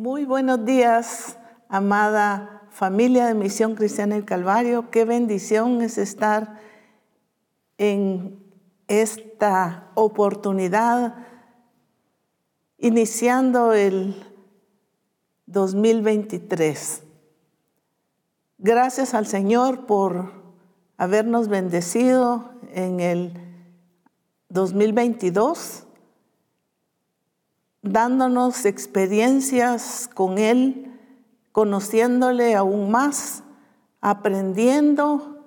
Muy buenos días, amada familia de Misión Cristiana del Calvario. Qué bendición es estar en esta oportunidad iniciando el 2023. Gracias al Señor por habernos bendecido en el 2022 dándonos experiencias con Él, conociéndole aún más, aprendiendo,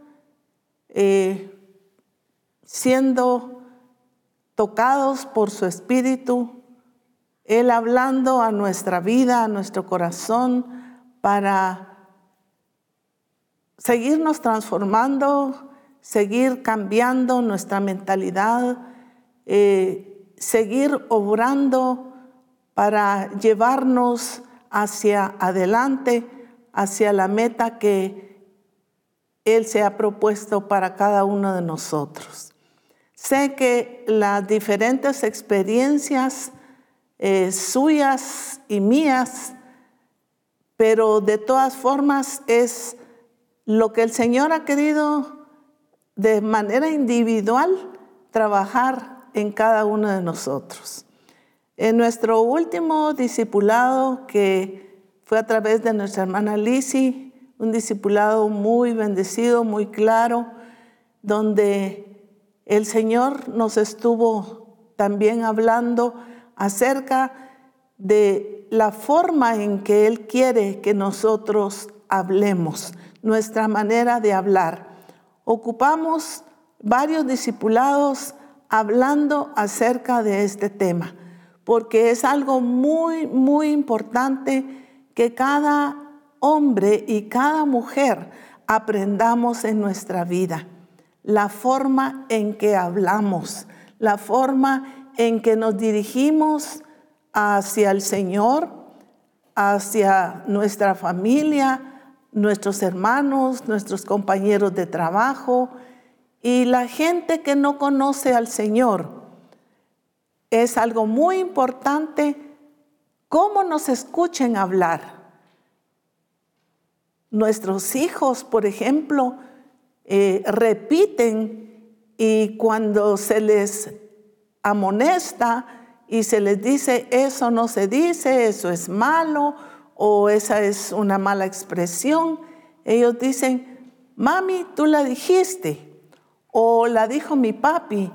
eh, siendo tocados por su Espíritu, Él hablando a nuestra vida, a nuestro corazón, para seguirnos transformando, seguir cambiando nuestra mentalidad, eh, seguir obrando para llevarnos hacia adelante, hacia la meta que Él se ha propuesto para cada uno de nosotros. Sé que las diferentes experiencias eh, suyas y mías, pero de todas formas es lo que el Señor ha querido de manera individual trabajar en cada uno de nosotros. En nuestro último discipulado, que fue a través de nuestra hermana Lisi, un discipulado muy bendecido, muy claro, donde el Señor nos estuvo también hablando acerca de la forma en que Él quiere que nosotros hablemos, nuestra manera de hablar. Ocupamos varios discipulados hablando acerca de este tema porque es algo muy, muy importante que cada hombre y cada mujer aprendamos en nuestra vida. La forma en que hablamos, la forma en que nos dirigimos hacia el Señor, hacia nuestra familia, nuestros hermanos, nuestros compañeros de trabajo y la gente que no conoce al Señor es algo muy importante cómo nos escuchen hablar. Nuestros hijos, por ejemplo, eh, repiten y cuando se les amonesta y se les dice eso no se dice, eso es malo o esa es una mala expresión, ellos dicen, mami, tú la dijiste o la dijo mi papi,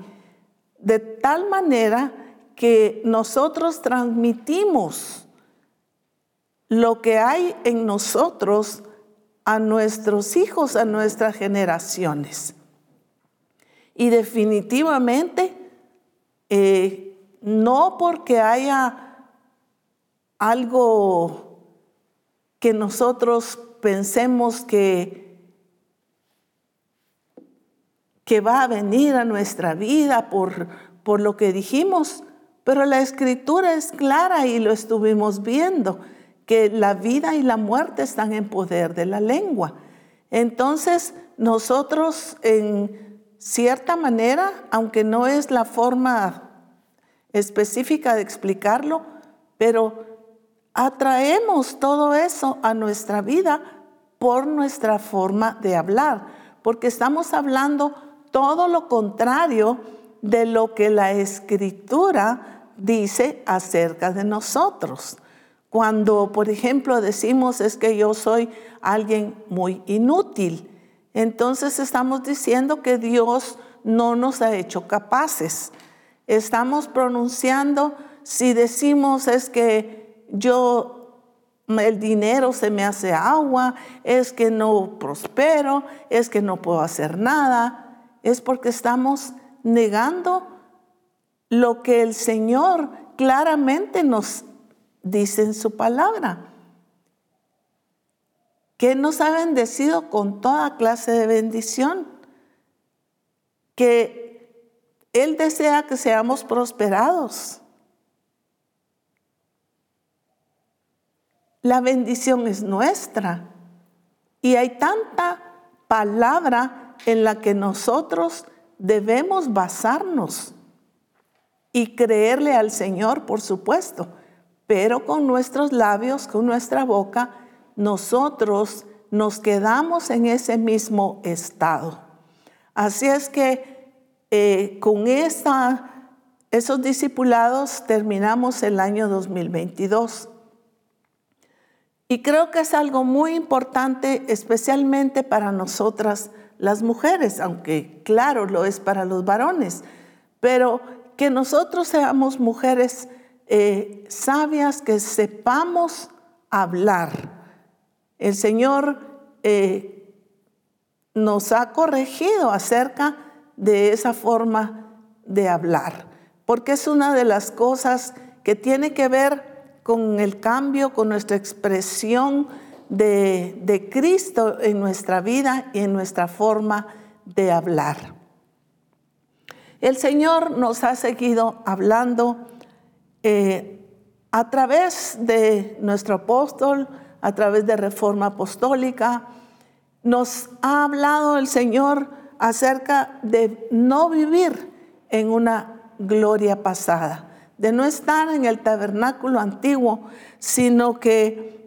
de tal manera que nosotros transmitimos lo que hay en nosotros a nuestros hijos, a nuestras generaciones. Y definitivamente, eh, no porque haya algo que nosotros pensemos que, que va a venir a nuestra vida por, por lo que dijimos, pero la escritura es clara y lo estuvimos viendo, que la vida y la muerte están en poder de la lengua. Entonces, nosotros en cierta manera, aunque no es la forma específica de explicarlo, pero atraemos todo eso a nuestra vida por nuestra forma de hablar, porque estamos hablando todo lo contrario de lo que la escritura dice acerca de nosotros. Cuando, por ejemplo, decimos es que yo soy alguien muy inútil, entonces estamos diciendo que Dios no nos ha hecho capaces. Estamos pronunciando, si decimos es que yo, el dinero se me hace agua, es que no prospero, es que no puedo hacer nada, es porque estamos negando lo que el Señor claramente nos dice en su palabra. Que nos ha bendecido con toda clase de bendición. Que Él desea que seamos prosperados. La bendición es nuestra. Y hay tanta palabra en la que nosotros debemos basarnos y creerle al Señor, por supuesto, pero con nuestros labios, con nuestra boca, nosotros nos quedamos en ese mismo estado. Así es que eh, con esta, esos discipulados terminamos el año 2022. Y creo que es algo muy importante, especialmente para nosotras las mujeres, aunque claro lo es para los varones, pero que nosotros seamos mujeres eh, sabias, que sepamos hablar. El Señor eh, nos ha corregido acerca de esa forma de hablar, porque es una de las cosas que tiene que ver con el cambio, con nuestra expresión de, Cristo en nuestra vida y en nuestra forma de hablar. El Señor nos ha seguido hablando eh, a través de nuestro apóstol, a través de Reforma Apostólica. Nos ha hablado el Señor acerca de no vivir en una gloria pasada de no estar en el tabernáculo antiguo, sino que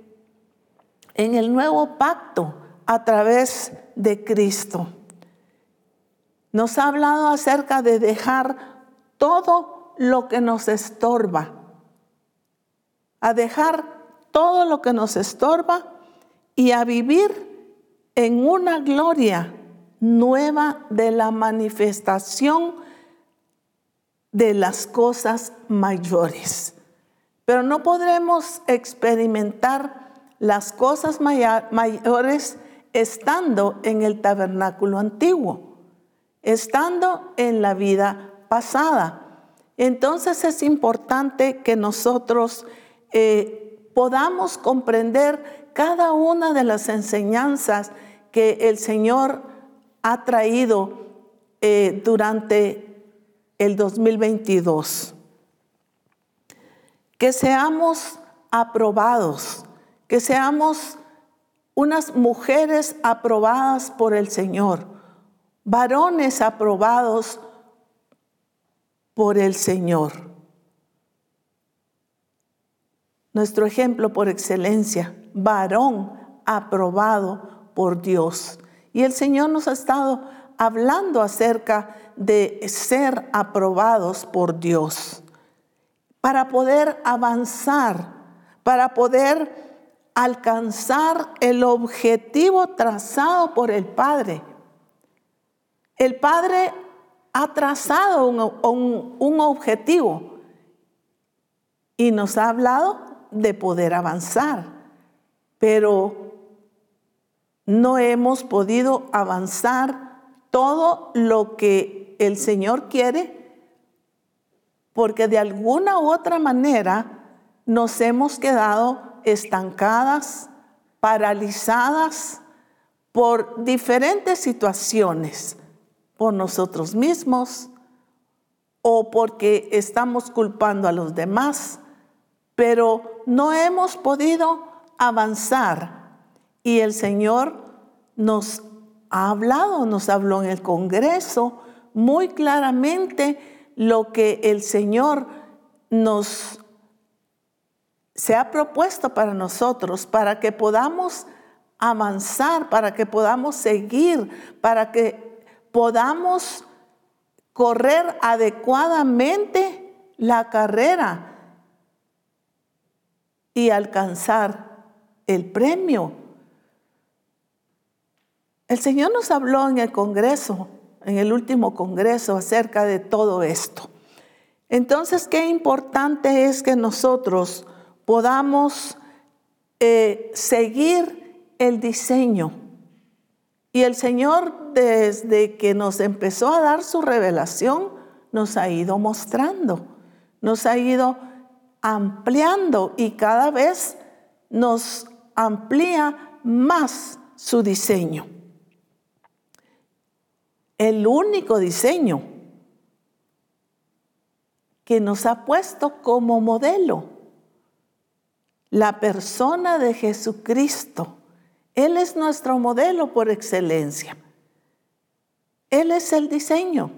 en el nuevo pacto a través de Cristo. Nos ha hablado acerca de dejar todo lo que nos estorba, a dejar todo lo que nos estorba y a vivir en una gloria nueva de la manifestación de las cosas mayores. Pero no podremos experimentar las cosas mayores estando en el tabernáculo antiguo, estando en la vida pasada. Entonces es importante que nosotros eh, podamos comprender cada una de las enseñanzas que el Señor ha traído eh, durante el 2022. Que seamos aprobados, que seamos unas mujeres aprobadas por el Señor, varones aprobados por el Señor. Nuestro ejemplo por excelencia, varón aprobado por Dios. Y el Señor nos ha estado hablando acerca de ser aprobados por Dios, para poder avanzar, para poder alcanzar el objetivo trazado por el Padre. El Padre ha trazado un, objetivo y nos ha hablado de poder avanzar, pero no hemos podido avanzar todo lo que el Señor quiere, porque de alguna u otra manera nos hemos quedado estancadas, paralizadas por diferentes situaciones, por nosotros mismos o porque estamos culpando a los demás, pero no hemos podido avanzar. Y el Señor nos ha hablado, nos habló en el Congreso, muy claramente lo que el Señor nos se ha propuesto para nosotros, para que podamos avanzar, para que podamos seguir, para que podamos correr adecuadamente la carrera y alcanzar el premio. El Señor nos habló en el Congreso en el último congreso acerca de todo esto. Entonces, qué importante es que nosotros podamos eh, seguir el diseño. Y el Señor, desde que nos empezó a dar su revelación, nos ha ido mostrando, nos ha ido ampliando y cada vez nos amplía más su diseño el único diseño que nos ha puesto como modelo. La persona de Jesucristo. Él es nuestro modelo por excelencia. Él es el diseño.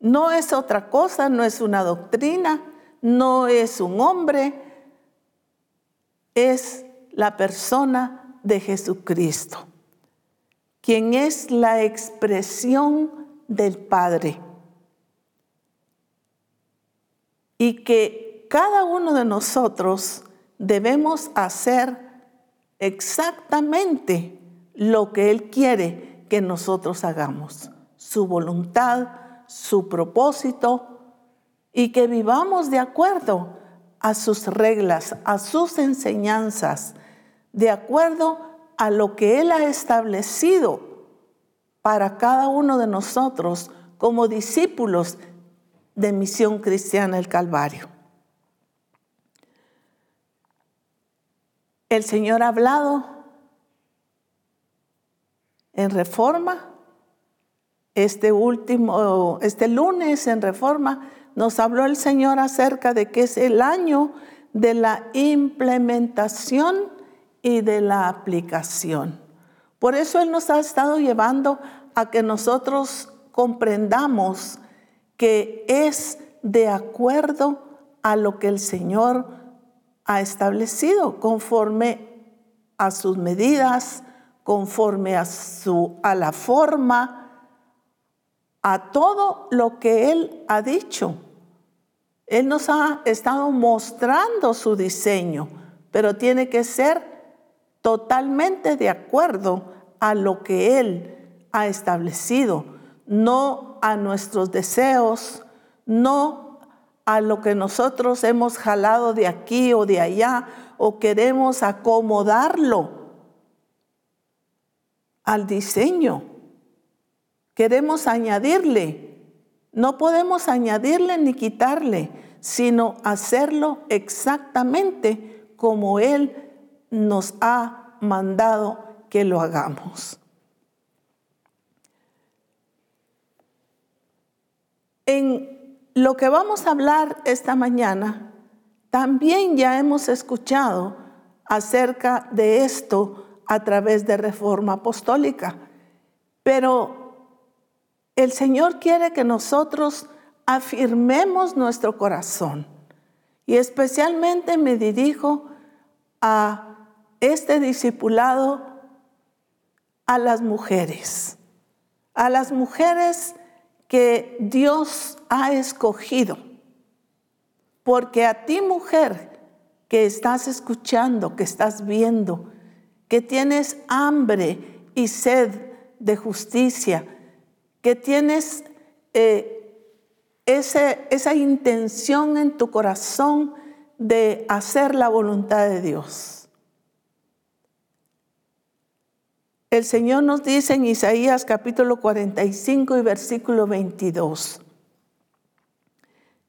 No es otra cosa, no es una doctrina, no es un hombre, es la persona de Jesucristo, quien es la expresión del Padre. Y que cada uno de nosotros debemos hacer exactamente lo que Él quiere que nosotros hagamos, su voluntad, su propósito, y que vivamos de acuerdo a sus reglas, a sus enseñanzas, de acuerdo a lo que Él ha establecido para cada uno de nosotros como discípulos de Misión Cristiana el Calvario. El Señor ha hablado en reforma. Este último, este lunes en reforma, nos habló el Señor acerca de que es el año de la implementación y de la aplicación. Por eso Él nos ha estado llevando a que nosotros comprendamos que es de acuerdo a lo que el Señor ha establecido, conforme a sus medidas, conforme a, su, a la forma, a todo lo que Él ha dicho. Él nos ha estado mostrando su diseño, pero tiene que ser totalmente de acuerdo a lo que Él ha establecido, no a nuestros deseos, no a lo que nosotros hemos jalado de aquí o de allá o queremos acomodarlo al diseño. Queremos añadirle. No podemos añadirle ni quitarle, sino hacerlo exactamente como Él nos ha mandado que lo hagamos. En lo que vamos a hablar esta mañana, también ya hemos escuchado acerca de esto a través de reforma apostólica. Pero el Señor quiere que nosotros afirmemos nuestro corazón. Y especialmente me dirijo a este discipulado, a las mujeres, a las mujeres que Dios ha escogido. Porque a ti mujer que estás escuchando, que estás viendo, que tienes hambre y sed de justicia, que tienes eh, esa intención en tu corazón de hacer la voluntad de Dios. El Señor nos dice en Isaías capítulo 45 y versículo 22,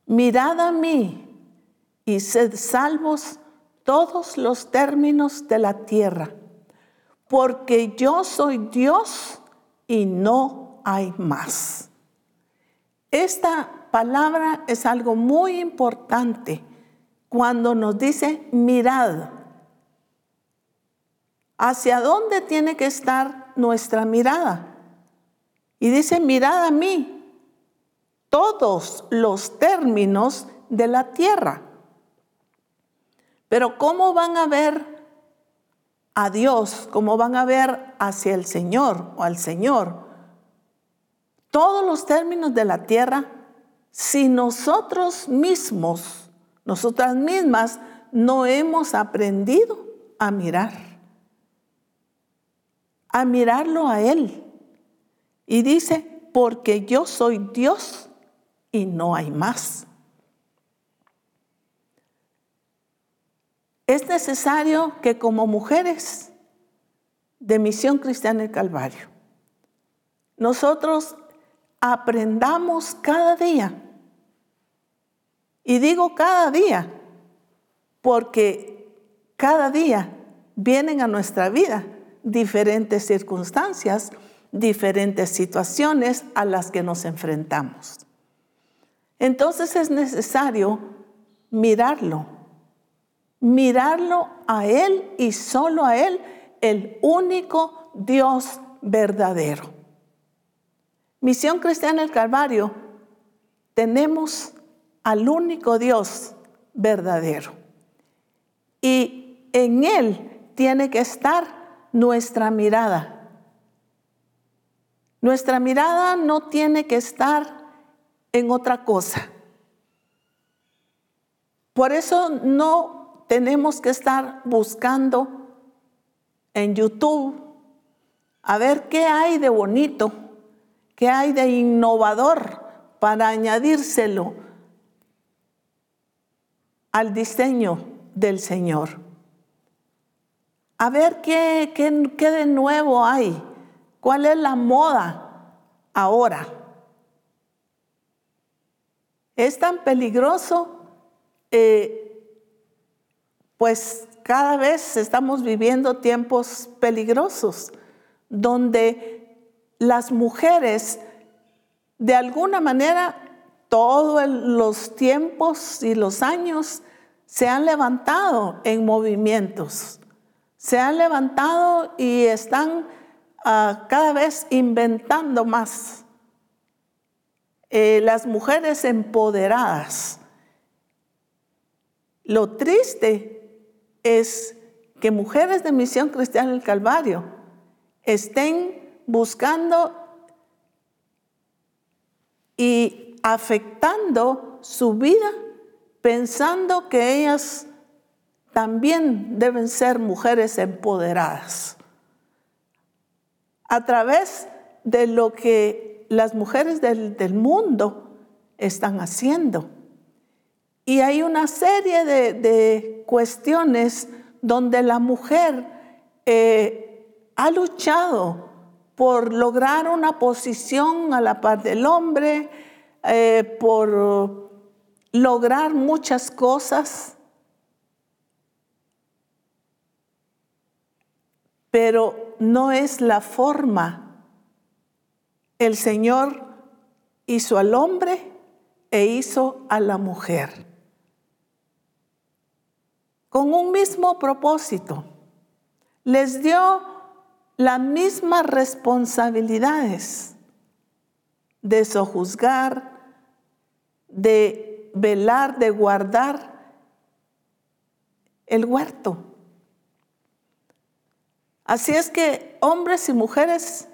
mirad a mí y sed salvos todos los términos de la tierra porque yo soy Dios y no hay más. Esta palabra es algo muy importante cuando nos dice mirad. ¿Hacia dónde tiene que estar nuestra mirada? Y dice, mirad a mí todos los términos de la tierra. Pero ¿cómo van a ver a Dios, como van a ver hacia el Señor o al Señor. Todos los términos de la tierra, si nosotros mismos, nosotras mismas, no hemos aprendido a mirar, a mirarlo a Él. Y dice, porque yo soy Dios y no hay más. Es necesario que como mujeres de Misión Cristiana del Calvario, nosotros aprendamos cada día. Y digo cada día, porque cada día vienen a nuestra vida diferentes circunstancias, diferentes situaciones a las que nos enfrentamos. Entonces es necesario mirarlo mirarlo a Él y solo a Él, el único Dios verdadero. Misión Cristiana del Calvario, tenemos al único Dios verdadero. Y en Él tiene que estar nuestra mirada. Nuestra mirada no tiene que estar en otra cosa. Por eso no tenemos que estar buscando en YouTube a ver qué hay de bonito, qué hay de innovador para añadírselo al diseño del Señor. A ver qué, qué, de nuevo hay, cuál es la moda ahora. Es tan peligroso, eh, pues cada vez estamos viviendo tiempos peligrosos, donde las mujeres, de alguna manera, todos los tiempos y los años se han levantado en movimientos, se han levantado y están ah, cada vez inventando más. Eh, las mujeres empoderadas. Lo triste es que mujeres de Misión Cristiana del Calvario estén buscando y afectando su vida pensando que ellas también deben ser mujeres empoderadas. A través de lo que las mujeres del, mundo están haciendo. Y hay una serie de, cuestiones donde la mujer eh, ha luchado por lograr una posición a la par del hombre, eh, por lograr muchas cosas, pero no es la forma. El Señor hizo al hombre e hizo a la mujer con un mismo propósito. Les dio las mismas responsabilidades de sojuzgar, de velar, de guardar el huerto. Así es que hombres y mujeres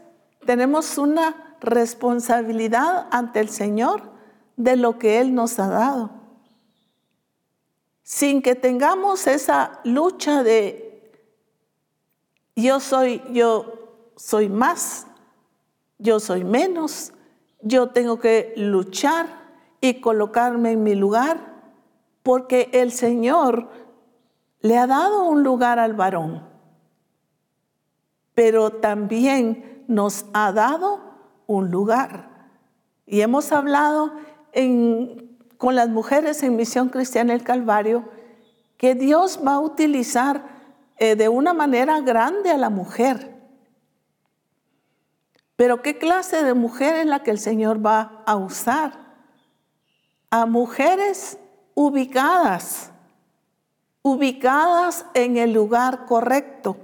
tenemos una responsabilidad ante el Señor de lo que Él nos ha dado. Sin que tengamos esa lucha de yo soy, yo soy más, yo soy menos, yo tengo que luchar y colocarme en mi lugar, porque el Señor le ha dado un lugar al varón, pero también nos ha dado un lugar. Y hemos hablado con las mujeres en Misión Cristiana el Calvario que Dios va a utilizar eh, de una manera grande a la mujer. Pero ¿qué clase de mujer es la que el Señor va a usar? a mujeres ubicadas, ubicadas en el lugar correcto.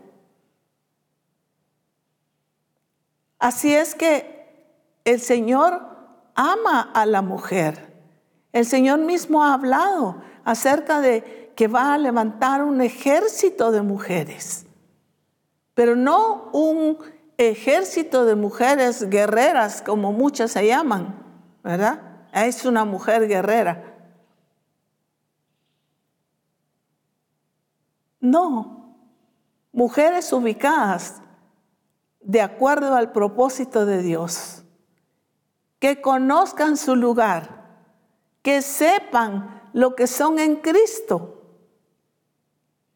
Así es que el Señor ama a la mujer. El Señor mismo ha hablado acerca de que va a levantar un ejército de mujeres, pero no un ejército de mujeres guerreras como muchas se llaman, ¿verdad? es una mujer guerrera. No, mujeres ubicadas de acuerdo al propósito de Dios, que conozcan su lugar, que sepan lo que son en Cristo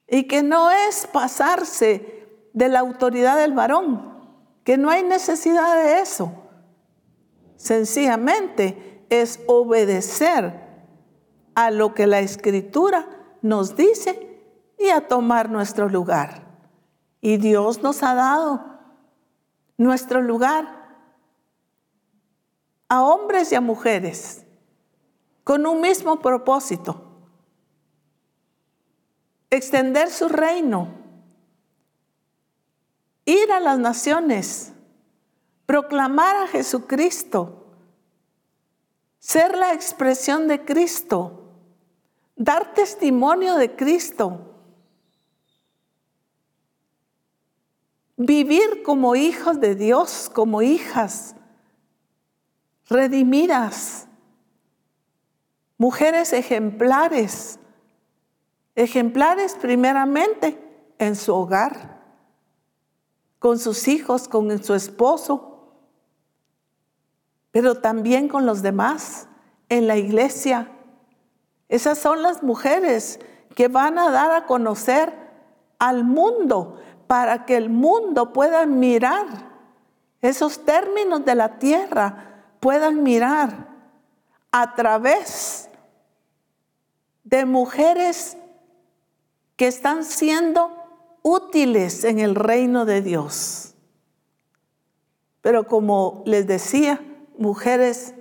y que no es pasarse de la autoridad del varón, que no hay necesidad de eso. Sencillamente es obedecer a lo que la escritura nos dice y a tomar nuestro lugar. Y Dios nos ha dado nuestro lugar a hombres y a mujeres con un mismo propósito, extender su reino, ir a las naciones, proclamar a Jesucristo ser la expresión de Cristo, dar testimonio de Cristo. Vivir como hijos de Dios, como hijas redimidas, mujeres ejemplares, ejemplares primeramente en su hogar, con sus hijos, con su esposo, pero también con los demás, en la iglesia. Esas son las mujeres que van a dar a conocer al mundo para que el mundo pueda mirar esos términos de la tierra, puedan mirar a través de mujeres que están siendo útiles en el reino de Dios. Pero como les decía, mujeres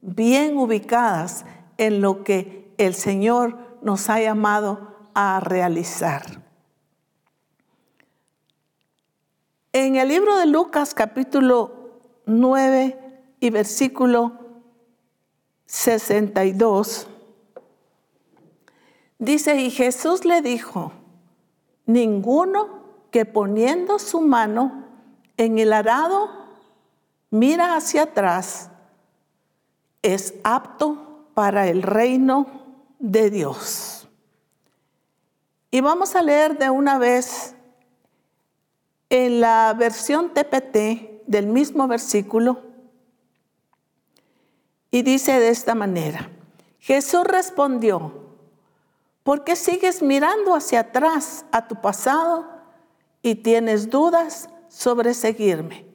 bien ubicadas en lo que el Señor nos ha llamado a realizar. En el libro de Lucas capítulo 9 y versículo 62, dice, y Jesús le dijo, ninguno que poniendo su mano en el arado mira hacia atrás es apto para el reino de Dios. Y vamos a leer de una vez en la versión TPT del mismo versículo, y dice de esta manera, Jesús respondió, ¿por qué sigues mirando hacia atrás a tu pasado y tienes dudas sobre seguirme?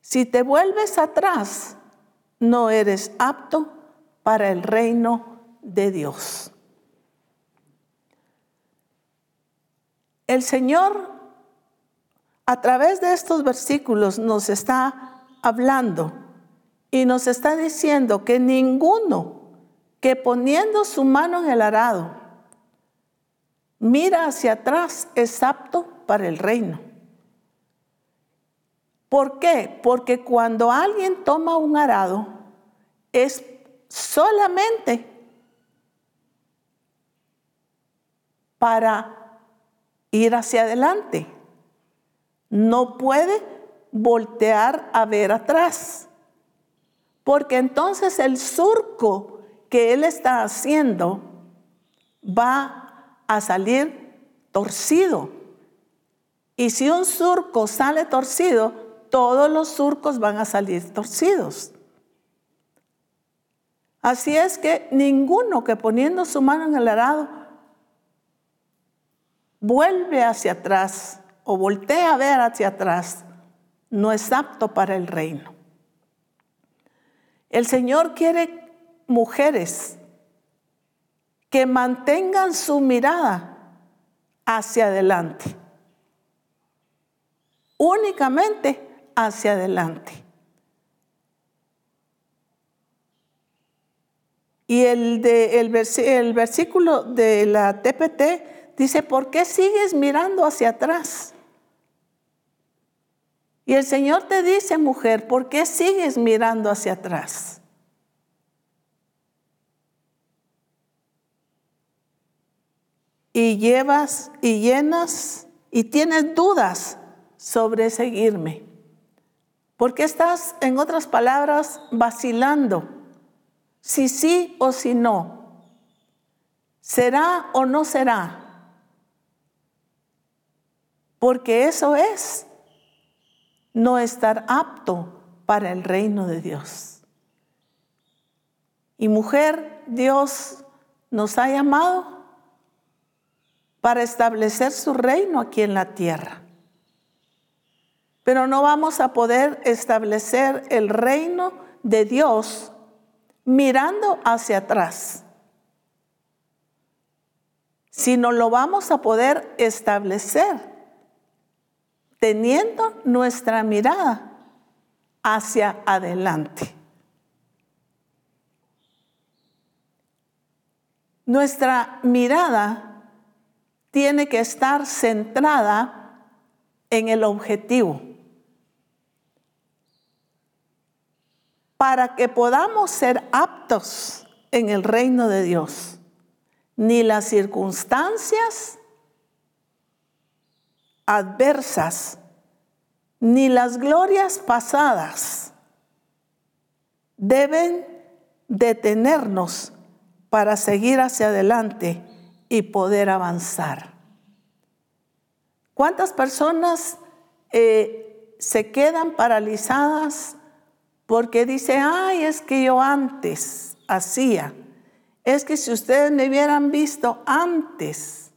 Si te vuelves atrás, no eres apto para el reino de Dios. El Señor a través de estos versículos nos está hablando y nos está diciendo que ninguno que poniendo su mano en el arado mira hacia atrás es apto para el reino. ¿Por qué? Porque cuando alguien toma un arado es solamente para ir hacia adelante no puede voltear a ver atrás, porque entonces el surco que él está haciendo va a salir torcido. Y si un surco sale torcido, todos los surcos van a salir torcidos. Así es que ninguno que poniendo su mano en el arado vuelve hacia atrás o voltea a ver hacia atrás, no es apto para el reino. El Señor quiere mujeres que mantengan su mirada hacia adelante, únicamente hacia adelante. Y el, de, el, el versículo de la TPT dice, ¿por qué sigues mirando hacia atrás? Y el Señor te dice, mujer, ¿por qué sigues mirando hacia atrás? Y llevas y llenas y tienes dudas sobre seguirme. ¿Por qué estás, en otras palabras, vacilando? Si sí o si no. ¿Será o no será? Porque eso es no estar apto para el reino de Dios. Y mujer, Dios nos ha llamado para establecer su reino aquí en la tierra. Pero no vamos a poder establecer el reino de Dios mirando hacia atrás, sino lo vamos a poder establecer teniendo nuestra mirada hacia adelante. Nuestra mirada tiene que estar centrada en el objetivo. Para que podamos ser aptos en el reino de Dios, ni las circunstancias adversas ni las glorias pasadas deben detenernos para seguir hacia adelante y poder avanzar. ¿Cuántas personas eh, se quedan paralizadas porque dice, ay, es que yo antes hacía, es que si ustedes me hubieran visto antes,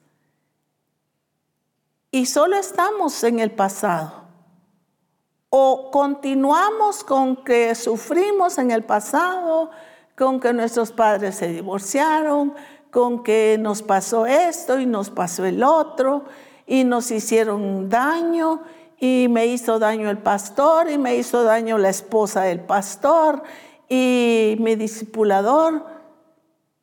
y solo estamos en el pasado, o continuamos con que sufrimos en el pasado, con que nuestros padres se divorciaron, con que nos pasó esto y nos pasó el otro, y nos hicieron daño, y me hizo daño el pastor, y me hizo daño la esposa del pastor, y mi discipulador,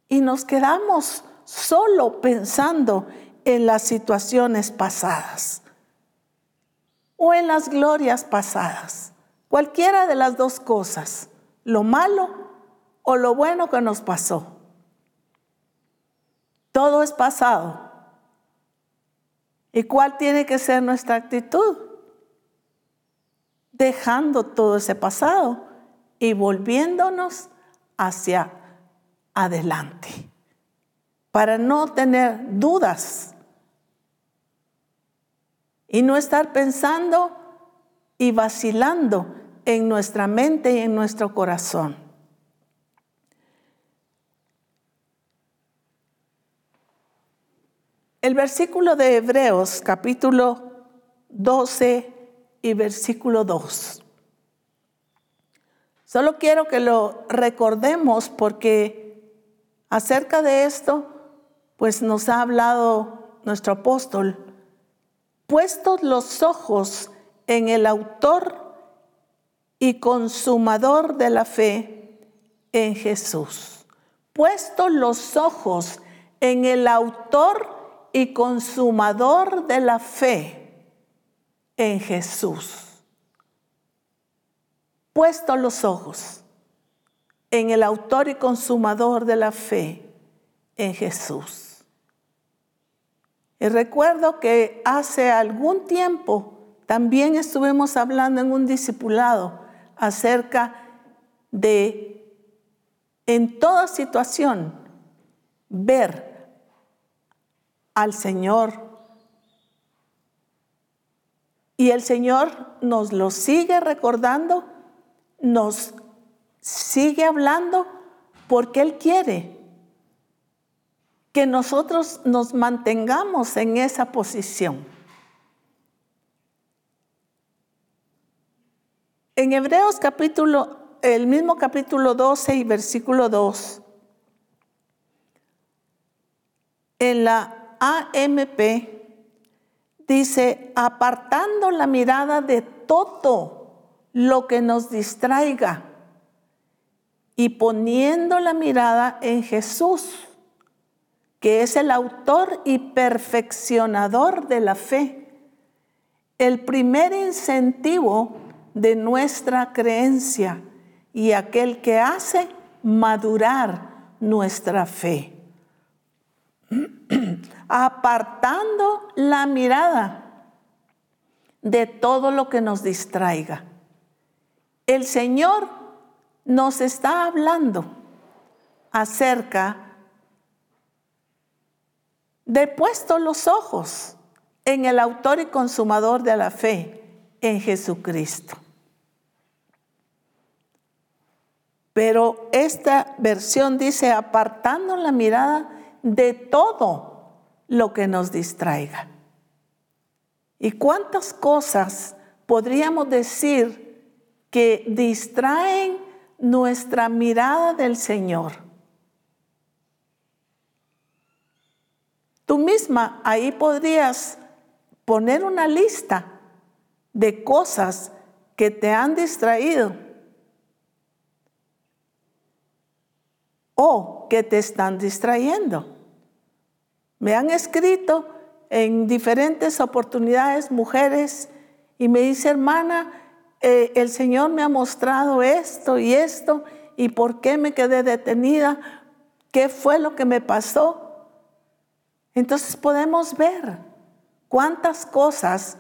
y nos quedamos solo pensando en las situaciones pasadas o en las glorias pasadas. Cualquiera de las dos cosas, lo malo o lo bueno que nos pasó. Todo es pasado. ¿Y cuál tiene que ser nuestra actitud? Dejando todo ese pasado y volviéndonos hacia adelante, para no tener dudas y no estar pensando y vacilando en nuestra mente y en nuestro corazón. El versículo de Hebreos capítulo 12 y versículo 2. Solo quiero que lo recordemos porque acerca de esto, pues nos ha hablado nuestro apóstol, puestos los ojos en el autor y consumador de la fe, en Jesús. Puestos los ojos en el autor y consumador de la fe en Jesús. Puesto los ojos en el autor y consumador de la fe en Jesús. Y recuerdo que hace algún tiempo también estuvimos hablando en un discipulado acerca de en toda situación ver al Señor. Y el Señor nos lo sigue recordando, nos sigue hablando porque Él quiere que nosotros nos mantengamos en esa posición. En Hebreos capítulo, el mismo capítulo 12 y versículo 2, en la AMP dice, apartando la mirada de todo lo que nos distraiga y poniendo la mirada en Jesús, que es el autor y perfeccionador de la fe, el primer incentivo de nuestra creencia y aquel que hace madurar nuestra fe. apartando la mirada de todo lo que nos distraiga. El Señor nos está hablando acerca de puesto los ojos en el autor y consumador de la fe, en Jesucristo. Pero esta versión dice apartando la mirada de todo lo que nos distraiga. ¿Y cuántas cosas podríamos decir que distraen nuestra mirada del Señor? Tú misma ahí podrías poner una lista de cosas que te han distraído o que te están distrayendo. Me han escrito en diferentes oportunidades mujeres y me dice, hermana, eh, el Señor me ha mostrado esto y esto y por qué me quedé detenida, qué fue lo que me pasó. Entonces podemos ver cuántas cosas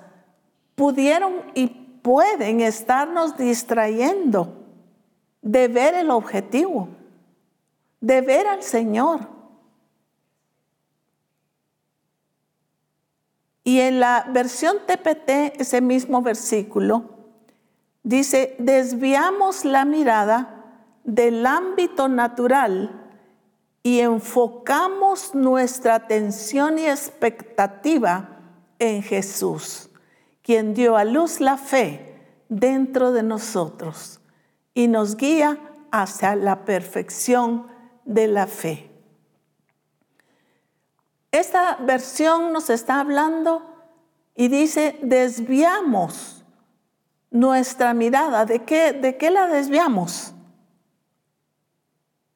pudieron y pueden estarnos distrayendo de ver el objetivo, de ver al Señor. Y en la versión TPT, ese mismo versículo, dice, desviamos la mirada del ámbito natural y enfocamos nuestra atención y expectativa en Jesús, quien dio a luz la fe dentro de nosotros y nos guía hacia la perfección de la fe. Esta versión nos está hablando y dice, desviamos nuestra mirada. ¿De qué, de qué la desviamos?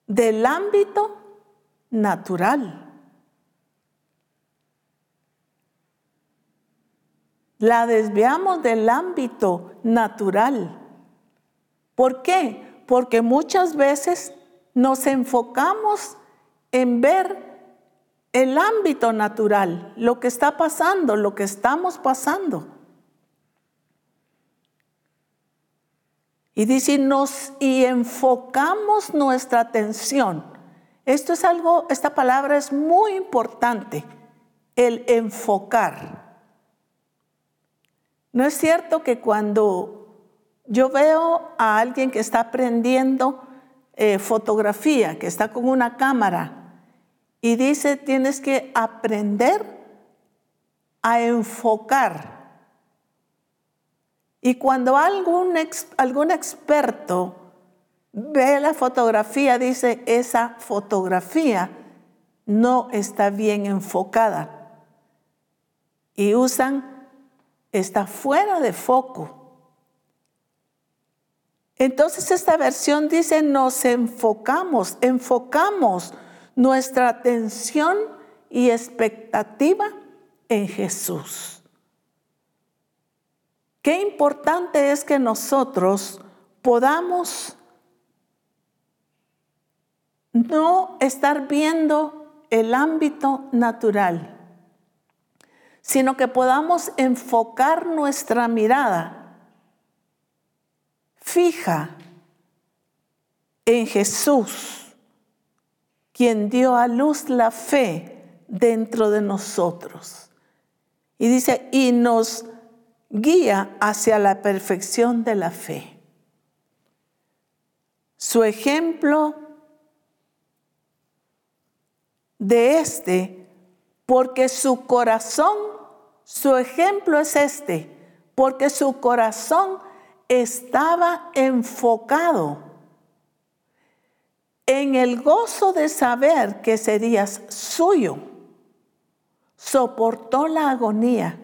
Del ámbito natural. La desviamos del ámbito natural. ¿Por qué? Porque muchas veces nos enfocamos en ver el ámbito natural, lo que está pasando, lo que estamos pasando. Y dice, nos y enfocamos nuestra atención. Esto es algo, esta palabra es muy importante, el enfocar. No es cierto que cuando yo veo a alguien que está aprendiendo eh, fotografía, que está con una cámara, y dice, tienes que aprender a enfocar. Y cuando algún, algún experto ve la fotografía, dice, esa fotografía no está bien enfocada. Y usan, está fuera de foco. Entonces esta versión dice, nos enfocamos, enfocamos nuestra atención y expectativa en Jesús. Qué importante es que nosotros podamos no estar viendo el ámbito natural, sino que podamos enfocar nuestra mirada fija en Jesús quien dio a luz la fe dentro de nosotros. Y dice, y nos guía hacia la perfección de la fe. Su ejemplo de este, porque su corazón, su ejemplo es este, porque su corazón estaba enfocado en el gozo de saber que serías suyo, soportó la agonía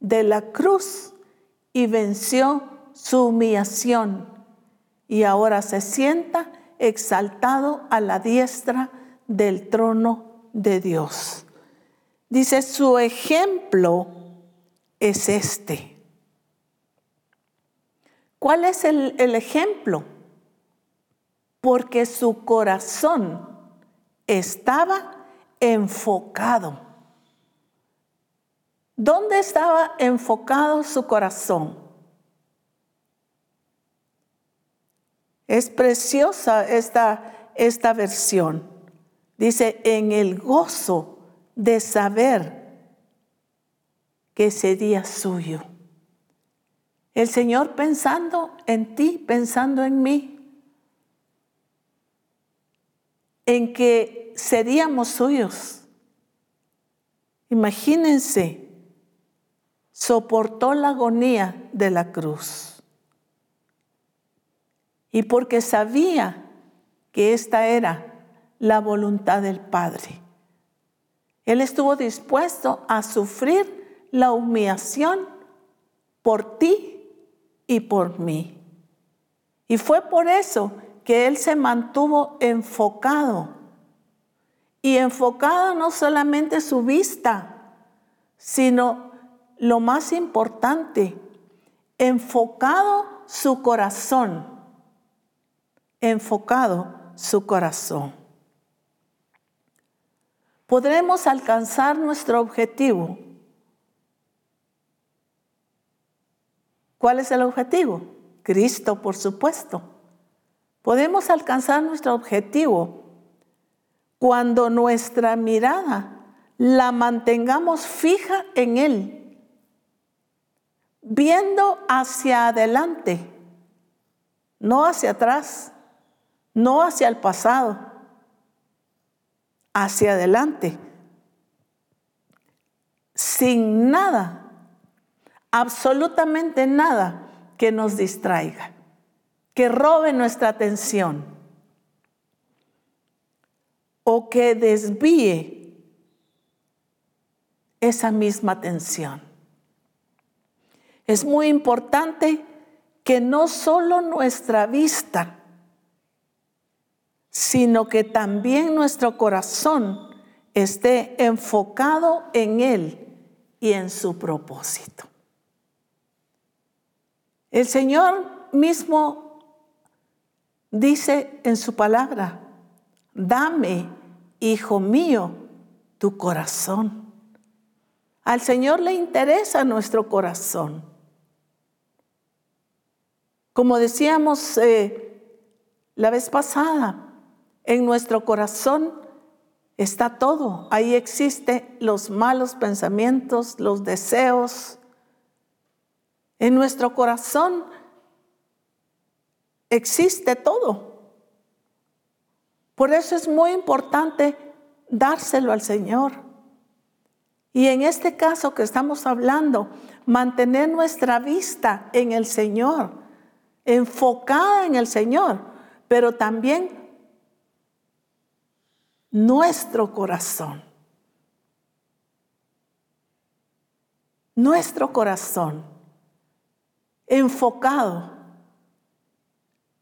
de la cruz y venció su humillación. Y ahora se sienta exaltado a la diestra del trono de Dios. Dice, su ejemplo es este. ¿Cuál es el, el ejemplo? porque su corazón estaba enfocado. ¿Dónde estaba enfocado su corazón? Es preciosa esta, esta versión. Dice, en el gozo de saber que sería suyo. El Señor pensando en ti, pensando en mí. en que seríamos suyos. Imagínense, soportó la agonía de la cruz. Y porque sabía que esta era la voluntad del Padre, Él estuvo dispuesto a sufrir la humillación por ti y por mí. Y fue por eso que él se mantuvo enfocado. Y enfocado no solamente su vista, sino lo más importante, enfocado su corazón. Enfocado su corazón. Podremos alcanzar nuestro objetivo ¿Cuál es el objetivo? Cristo, por supuesto. Podemos alcanzar nuestro objetivo cuando nuestra mirada la mantengamos fija en Él, viendo hacia adelante, no hacia atrás, no hacia el pasado, hacia adelante, sin nada, absolutamente nada que nos distraiga, que robe nuestra atención o que desvíe esa misma atención. Es muy importante que no solo nuestra vista, sino que también nuestro corazón esté enfocado en Él y en su propósito. El Señor mismo dice en su palabra, dame, hijo mío, tu corazón. Al Señor le interesa nuestro corazón. Como decíamos eh, la vez pasada, en nuestro corazón está todo. Ahí existen los malos pensamientos, los deseos. En nuestro corazón existe todo. Por eso es muy importante dárselo al Señor. Y en este caso que estamos hablando, mantener nuestra vista en el Señor, enfocada en el Señor, pero también nuestro corazón. Nuestro corazón enfocado.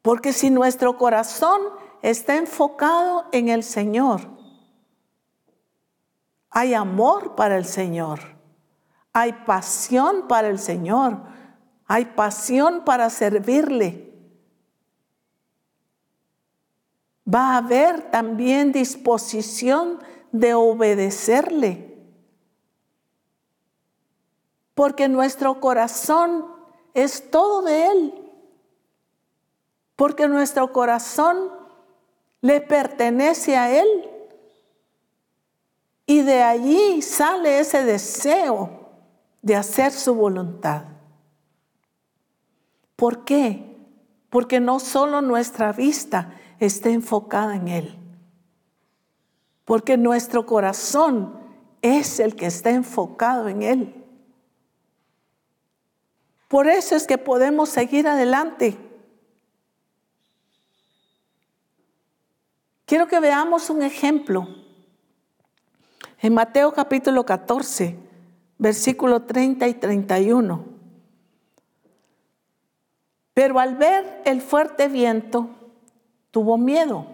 Porque si nuestro corazón está enfocado en el Señor. Hay amor para el Señor. Hay pasión para el Señor. Hay pasión para servirle. Va a haber también disposición de obedecerle. Porque nuestro corazón es todo de Él. Porque nuestro corazón le pertenece a Él. Y de allí sale ese deseo de hacer su voluntad. ¿Por qué? Porque no solo nuestra vista está enfocada en Él, porque nuestro corazón es el que está enfocado en Él. Por eso es que podemos seguir adelante Quiero que veamos un ejemplo. En Mateo capítulo 14, versículo 30 y 31. Pero al ver el fuerte viento, tuvo miedo.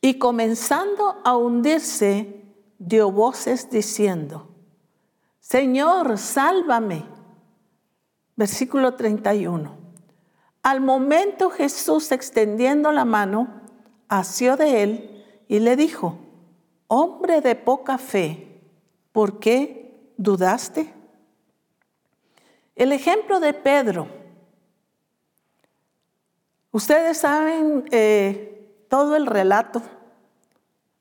Y comenzando a hundirse, dio voces diciendo, Señor, sálvame. Versículo 31. Al momento Jesús extendiendo la mano, asió de él y le dijo, hombre de poca fe, ¿por qué dudaste? El ejemplo de Pedro. Ustedes saben eh, todo el relato,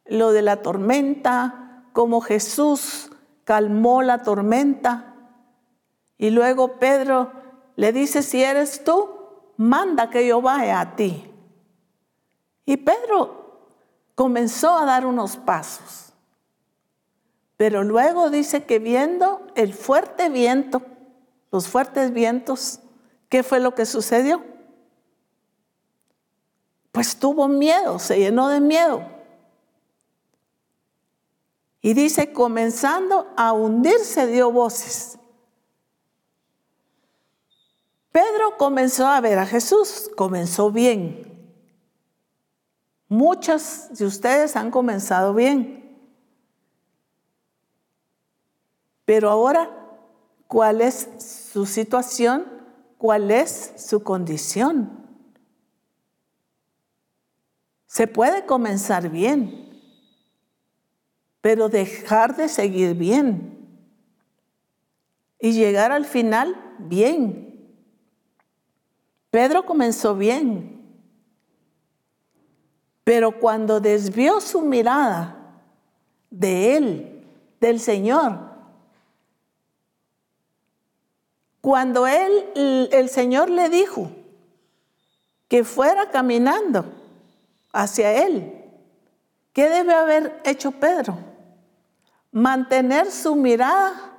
lo de la tormenta, cómo Jesús calmó la tormenta y luego Pedro le dice, si eres tú, manda que yo vaya a ti. Y Pedro comenzó a dar unos pasos. Pero luego dice que viendo el fuerte viento, los fuertes vientos, ¿qué fue lo que sucedió? Pues tuvo miedo, se llenó de miedo. Y dice, comenzando a hundirse, dio voces. Pedro comenzó a ver a Jesús, comenzó bien. Muchos de ustedes han comenzado bien. Pero ahora, ¿cuál es su situación? ¿Cuál es su condición? Se puede comenzar bien, pero dejar de seguir bien. y llegar al final bien. Pedro comenzó bien, pero cuando desvió su mirada de él, del Señor, cuando él, el Señor le dijo que fuera caminando hacia él, ¿qué debe haber hecho Pedro? Mantener su mirada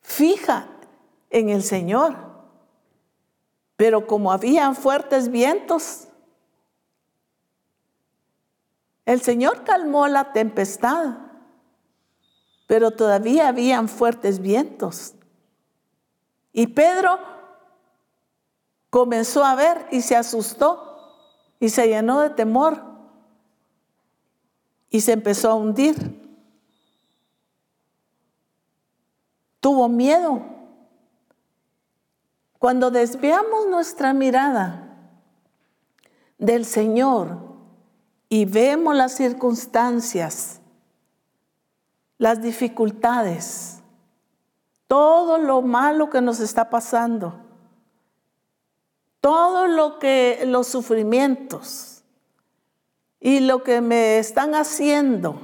fija en el Señor. Pero como habían fuertes vientos, el Señor calmó la tempestad, pero todavía habían fuertes vientos. Y Pedro comenzó a ver y se asustó y se llenó de temor y se empezó a hundir. Tuvo miedo cuando desviamos nuestra mirada del Señor y vemos las circunstancias, las dificultades, todo lo malo que nos está pasando, todo lo que los sufrimientos y lo que me están haciendo.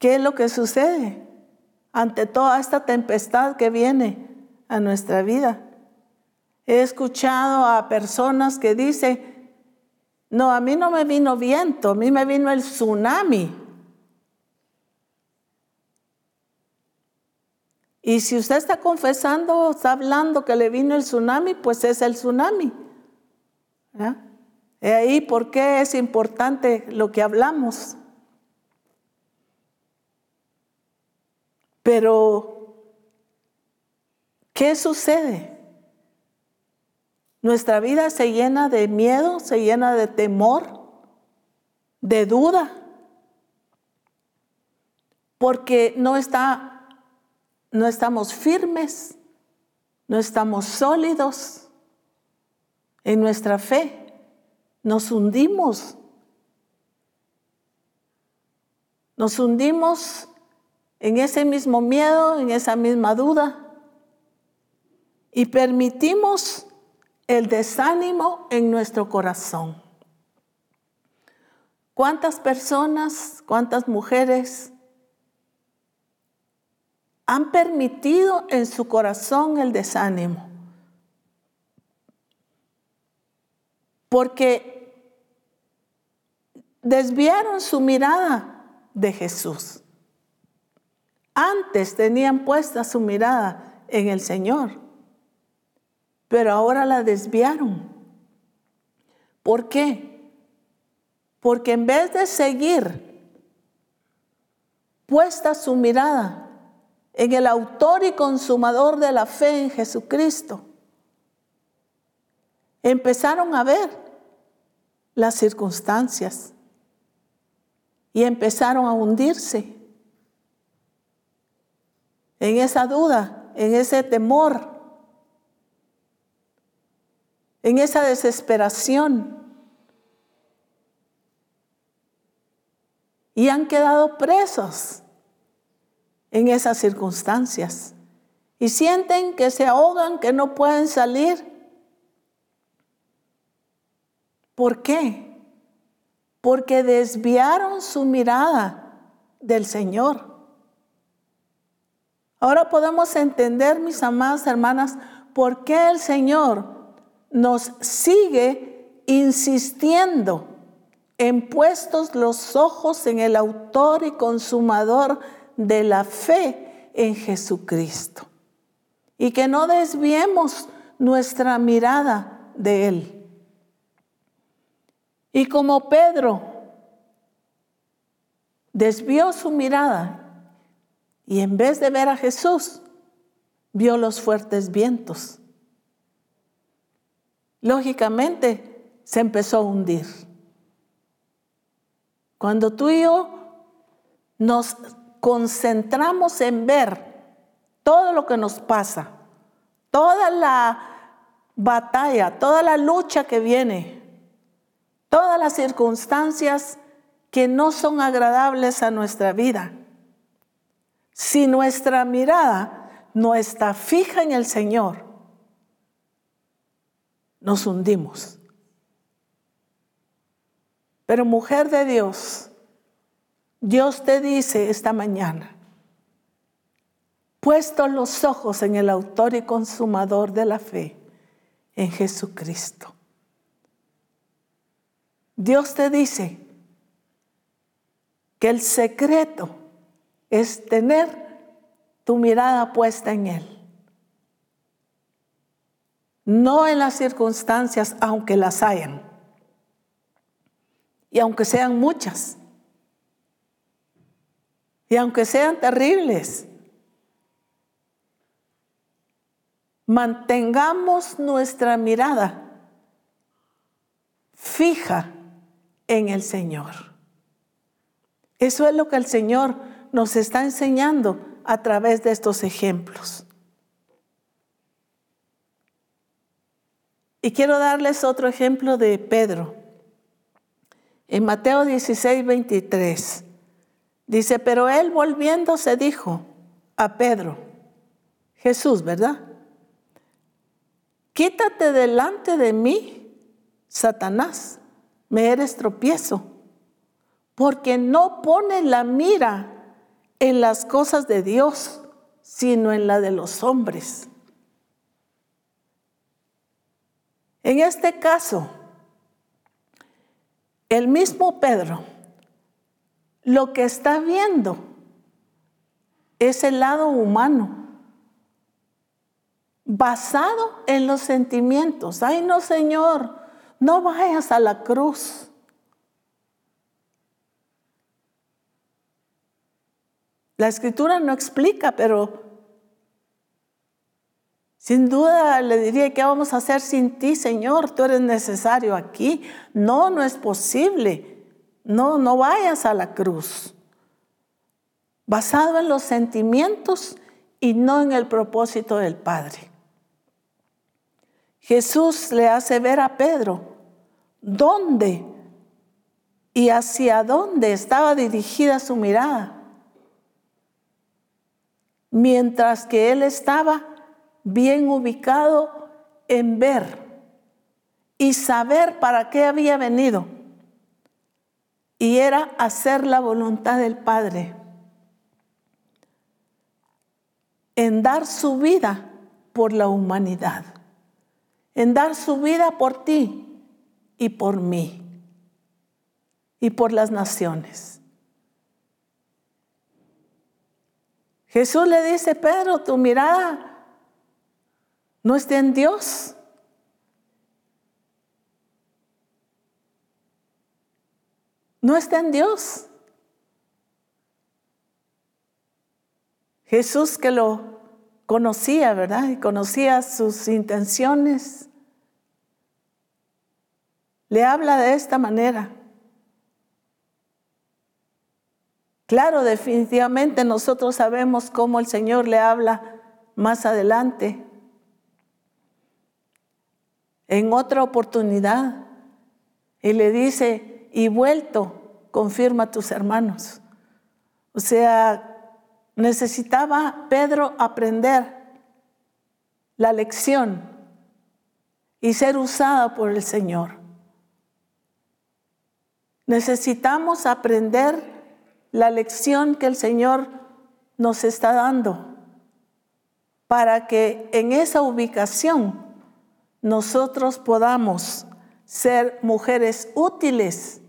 ¿Qué es lo que sucede? ante toda esta tempestad que viene a nuestra vida. He escuchado a personas que dicen, no, a mí no me vino viento, a mí me vino el tsunami. Y si usted está confesando, está hablando que le vino el tsunami, pues es el tsunami. Y ahí por qué es importante lo que hablamos. Pero, ¿qué sucede? Nuestra vida se llena de miedo, se llena de temor, de duda, porque no está, no estamos firmes, no estamos sólidos. En nuestra fe, nos hundimos, nos hundimos en ese mismo miedo, en esa misma duda, y permitimos el desánimo en nuestro corazón. ¿Cuántas personas, cuántas mujeres han permitido en su corazón el desánimo? Porque desviaron su mirada de Jesús. Antes tenían puesta su mirada en el Señor, pero ahora la desviaron. ¿Por qué? Porque en vez de seguir puesta su mirada en el autor y consumador de la fe en Jesucristo, empezaron a ver las circunstancias y empezaron a hundirse en esa duda, en ese temor, en esa desesperación. Y han quedado presos en esas circunstancias. Y sienten que se ahogan, que no pueden salir. ¿Por qué? Porque desviaron su mirada del Señor. Ahora podemos entender, mis amadas hermanas, por qué el Señor nos sigue insistiendo en puestos los ojos en el autor y consumador de la fe en Jesucristo. Y que no desviemos nuestra mirada de Él. Y como Pedro desvió su mirada y en vez de ver a Jesús, vio los fuertes vientos. Lógicamente, se empezó a hundir. Cuando tú y yo nos concentramos en ver todo lo que nos pasa, toda la batalla, toda la lucha que viene, todas las circunstancias que no son agradables a nuestra vida. Si nuestra mirada no está fija en el Señor, nos hundimos. Pero mujer de Dios, Dios te dice esta mañana, puesto los ojos en el autor y consumador de la fe, en Jesucristo. Dios te dice que el secreto es tener tu mirada puesta en Él. No en las circunstancias, aunque las hayan. Y aunque sean muchas. Y aunque sean terribles. Mantengamos nuestra mirada fija en el Señor. Eso es lo que el Señor nos está enseñando a través de estos ejemplos. Y quiero darles otro ejemplo de Pedro. En Mateo 16, 23 dice, pero él volviéndose dijo a Pedro, Jesús, ¿verdad? Quítate delante de mí, Satanás, me eres tropiezo, porque no pones la mira en las cosas de Dios, sino en la de los hombres. En este caso, el mismo Pedro lo que está viendo es el lado humano, basado en los sentimientos. Ay, no, Señor, no vayas a la cruz. La escritura no explica, pero sin duda le diría, ¿qué vamos a hacer sin ti, Señor? Tú eres necesario aquí. No, no es posible. No, no vayas a la cruz. Basado en los sentimientos y no en el propósito del Padre. Jesús le hace ver a Pedro dónde y hacia dónde estaba dirigida su mirada. Mientras que él estaba bien ubicado en ver y saber para qué había venido. Y era hacer la voluntad del Padre. En dar su vida por la humanidad. En dar su vida por ti y por mí. Y por las naciones. Jesús le dice, Pedro, tu mirada no está en Dios. No está en Dios. Jesús que lo conocía, ¿verdad? Y conocía sus intenciones. Le habla de esta manera. Claro, definitivamente nosotros sabemos cómo el Señor le habla más adelante en otra oportunidad y le dice, y vuelto, confirma a tus hermanos. O sea, necesitaba Pedro aprender la lección y ser usada por el Señor. Necesitamos aprender la lección que el Señor nos está dando para que en esa ubicación nosotros podamos ser mujeres útiles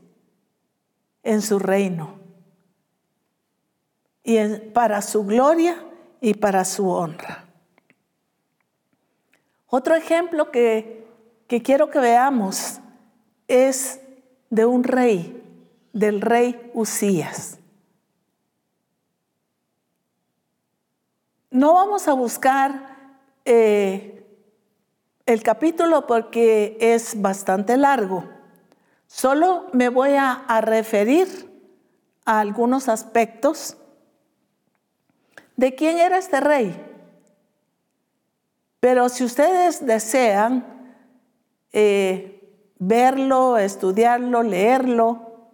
en su reino y para su gloria y para su honra. Otro ejemplo que, que quiero que veamos es de un rey, del rey Usías. No vamos a buscar eh, el capítulo porque es bastante largo. Solo me voy a, referir a algunos aspectos de quién era este rey. Pero si ustedes desean eh, verlo, estudiarlo, leerlo,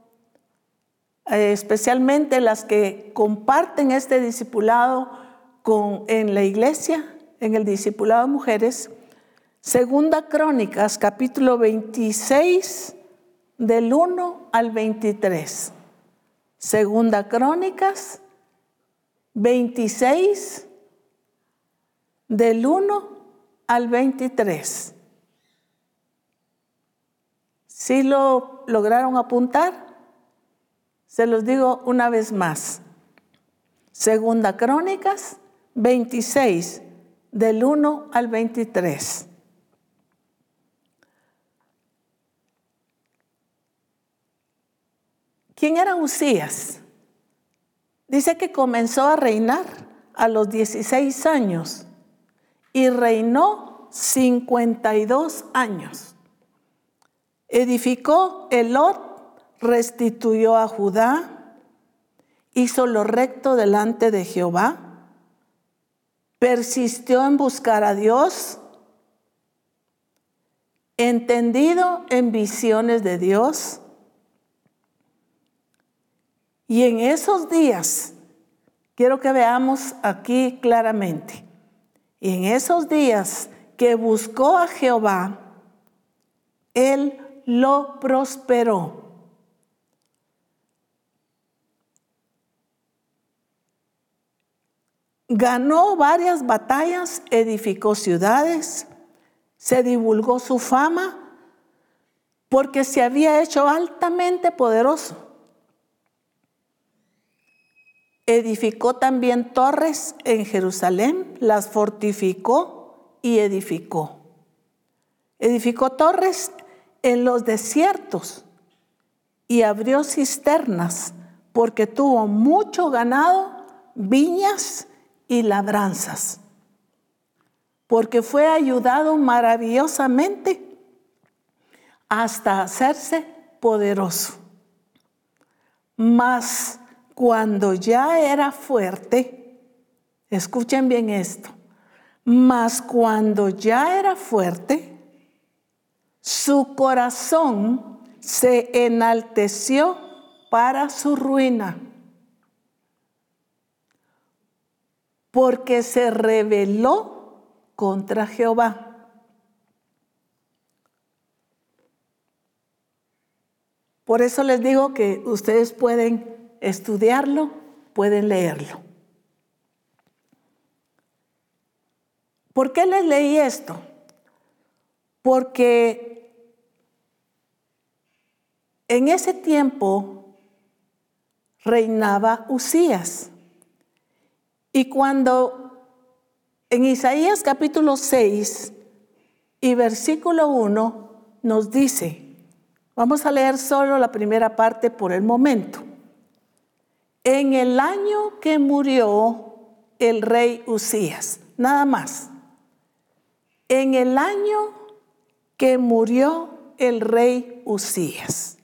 eh, especialmente las que comparten este discipulado en la iglesia, en el discipulado de mujeres, Segunda Crónicas, capítulo 26, del 1 al 23. Segunda Crónicas 26, del 1 al 23. ¿Sí lo lograron apuntar? Se los digo una vez más. Segunda Crónicas 26, del 1 al 23. ¿Quién era Usías? Dice que comenzó a reinar a los 16 años y reinó 52 años. Edificó Elot, restituyó a Judá, hizo lo recto delante de Jehová, persistió en buscar a Dios, entendido en visiones de Dios, y en esos días, quiero que veamos aquí claramente, y en esos días que buscó a Jehová, Él lo prosperó. Ganó varias batallas, edificó ciudades, se divulgó su fama porque se había hecho altamente poderoso Edificó también torres en Jerusalén, las fortificó y edificó. Edificó torres en los desiertos y abrió cisternas porque tuvo mucho ganado, viñas y labranzas. Porque fue ayudado maravillosamente hasta hacerse poderoso. Mas cuando ya era fuerte, escuchen bien esto, mas cuando ya era fuerte, su corazón se enalteció para su ruina, porque se rebeló contra Jehová. Por eso les digo que ustedes pueden estudiarlo, pueden leerlo. ¿Por qué les leí esto? Porque en ese tiempo reinaba Usías. Y cuando en Isaías capítulo 6 y versículo 1 nos dice, vamos a leer solo la primera parte por el momento. En el año que murió el rey Usías, nada más. En el año que murió el rey Usías.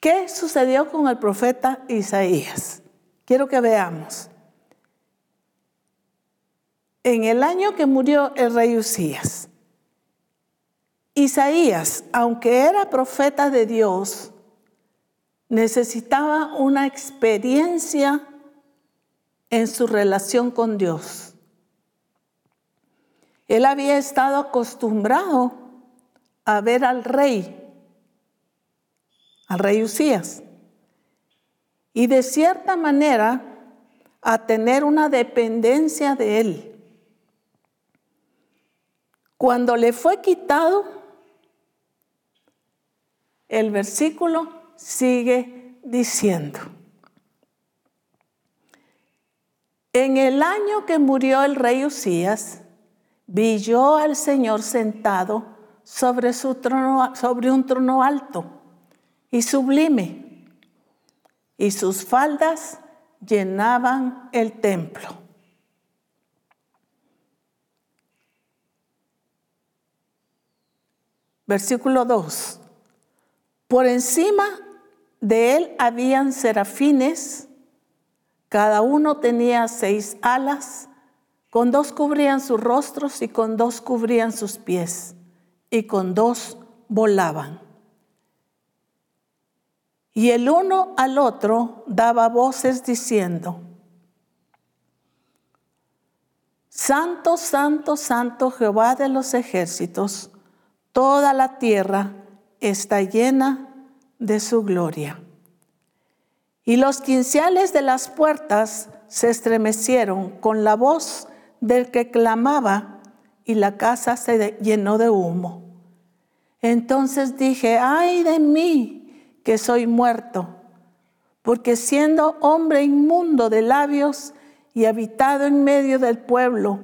¿Qué sucedió con el profeta Isaías? Quiero que veamos. En el año que murió el rey Usías, Isaías, aunque era profeta de Dios, necesitaba una experiencia en su relación con Dios. Él había estado acostumbrado a ver al rey, al rey Usías, y de cierta manera a tener una dependencia de él. Cuando le fue quitado el versículo sigue diciendo, en el año que murió el rey Usías, vi yo al Señor sentado sobre, su trono, sobre un trono alto y sublime, y sus faldas llenaban el templo. Versículo 2. Por encima de él habían serafines, cada uno tenía seis alas, Con dos cubrían sus rostros y con dos cubrían sus pies, y con dos volaban. Y el uno al otro daba voces diciendo, Santo, santo, santo Jehová de los ejércitos, toda la tierra está llena de su gloria. Y los quinciales de las puertas se estremecieron con la voz del que clamaba y la casa se llenó de humo. Entonces dije, ay de mí que soy muerto, porque siendo hombre inmundo de labios y habitado en medio del pueblo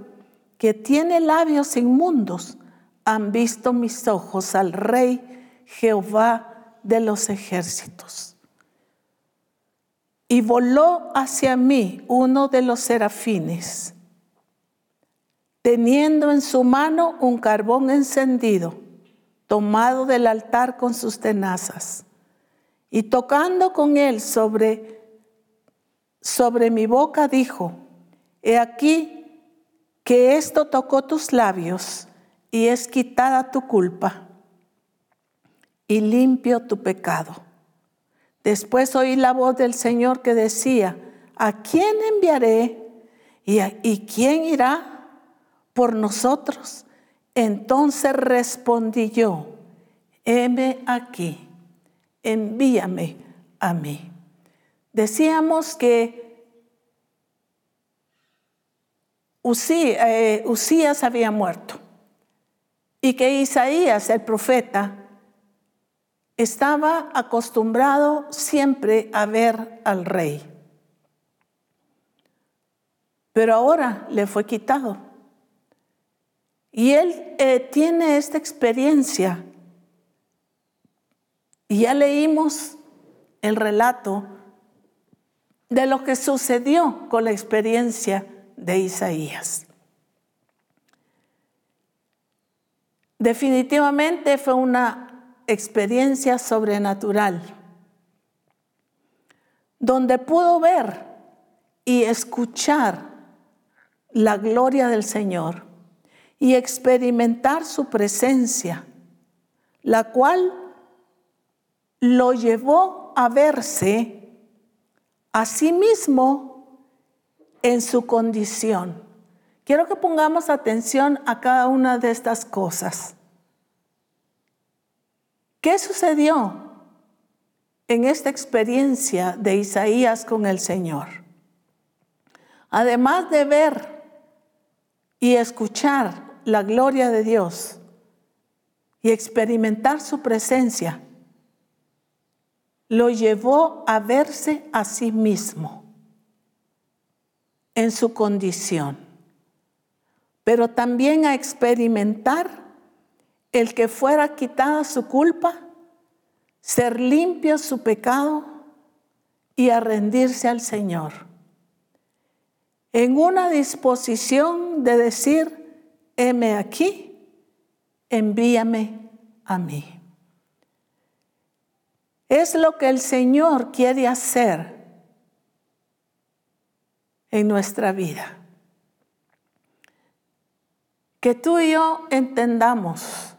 que tiene labios inmundos, han visto mis ojos al Rey Jehová de los ejércitos. Y voló hacia mí uno de los serafines, teniendo en su mano un carbón encendido, tomado del altar con sus tenazas, y tocando con él sobre, sobre mi boca, dijo, He aquí que esto tocó tus labios y es quitada tu culpa y limpio tu pecado. Después oí la voz del Señor que decía, ¿a quién enviaré? ¿Y, quién irá por nosotros? Entonces respondí yo, heme aquí, envíame a mí. Decíamos que eh, Usías había muerto y que Isaías, el profeta, estaba acostumbrado siempre a ver al rey. Pero ahora le fue quitado. Y él eh, tiene esta experiencia. Y ya leímos el relato de lo que sucedió con la experiencia de Isaías. Definitivamente fue una experiencia sobrenatural, donde pudo ver y escuchar la gloria del Señor y experimentar su presencia, la cual lo llevó a verse a sí mismo en su condición. Quiero que pongamos atención a cada una de estas cosas. ¿Qué sucedió en esta experiencia de Isaías con el Señor? Además de ver y escuchar la gloria de Dios y experimentar su presencia, lo llevó a verse a sí mismo en su condición, pero también a experimentar el que fuera quitada su culpa, ser limpio su pecado y a rendirse al Señor. En una disposición de decir, heme aquí, envíame a mí. Es lo que el Señor quiere hacer en nuestra vida. Que tú y yo entendamos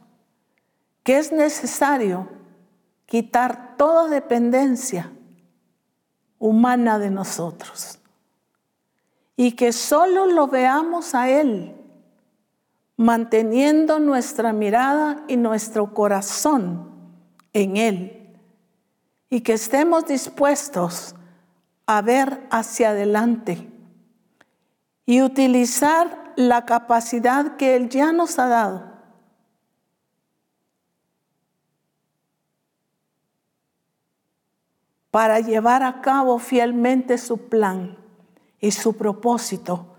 que es necesario quitar toda dependencia humana de nosotros y que solo lo veamos a Él, manteniendo nuestra mirada y nuestro corazón en Él y que estemos dispuestos a ver hacia adelante y utilizar la capacidad que Él ya nos ha dado para llevar a cabo fielmente su plan y su propósito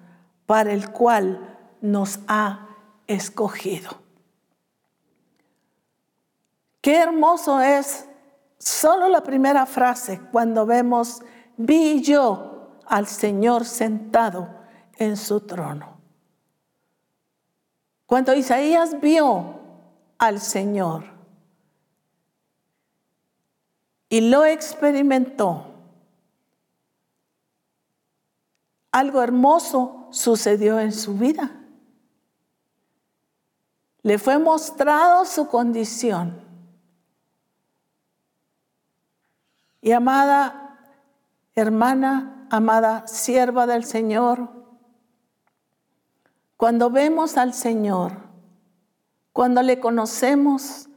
para el cual nos ha escogido. Qué hermoso es solo la primera frase cuando vemos, vi yo al Señor sentado en su trono. Cuando Isaías vio al Señor, y lo experimentó. algo hermoso sucedió en su vida. Le fue mostrado su condición. Y amada hermana, amada sierva del Señor, cuando vemos al Señor, cuando le conocemos,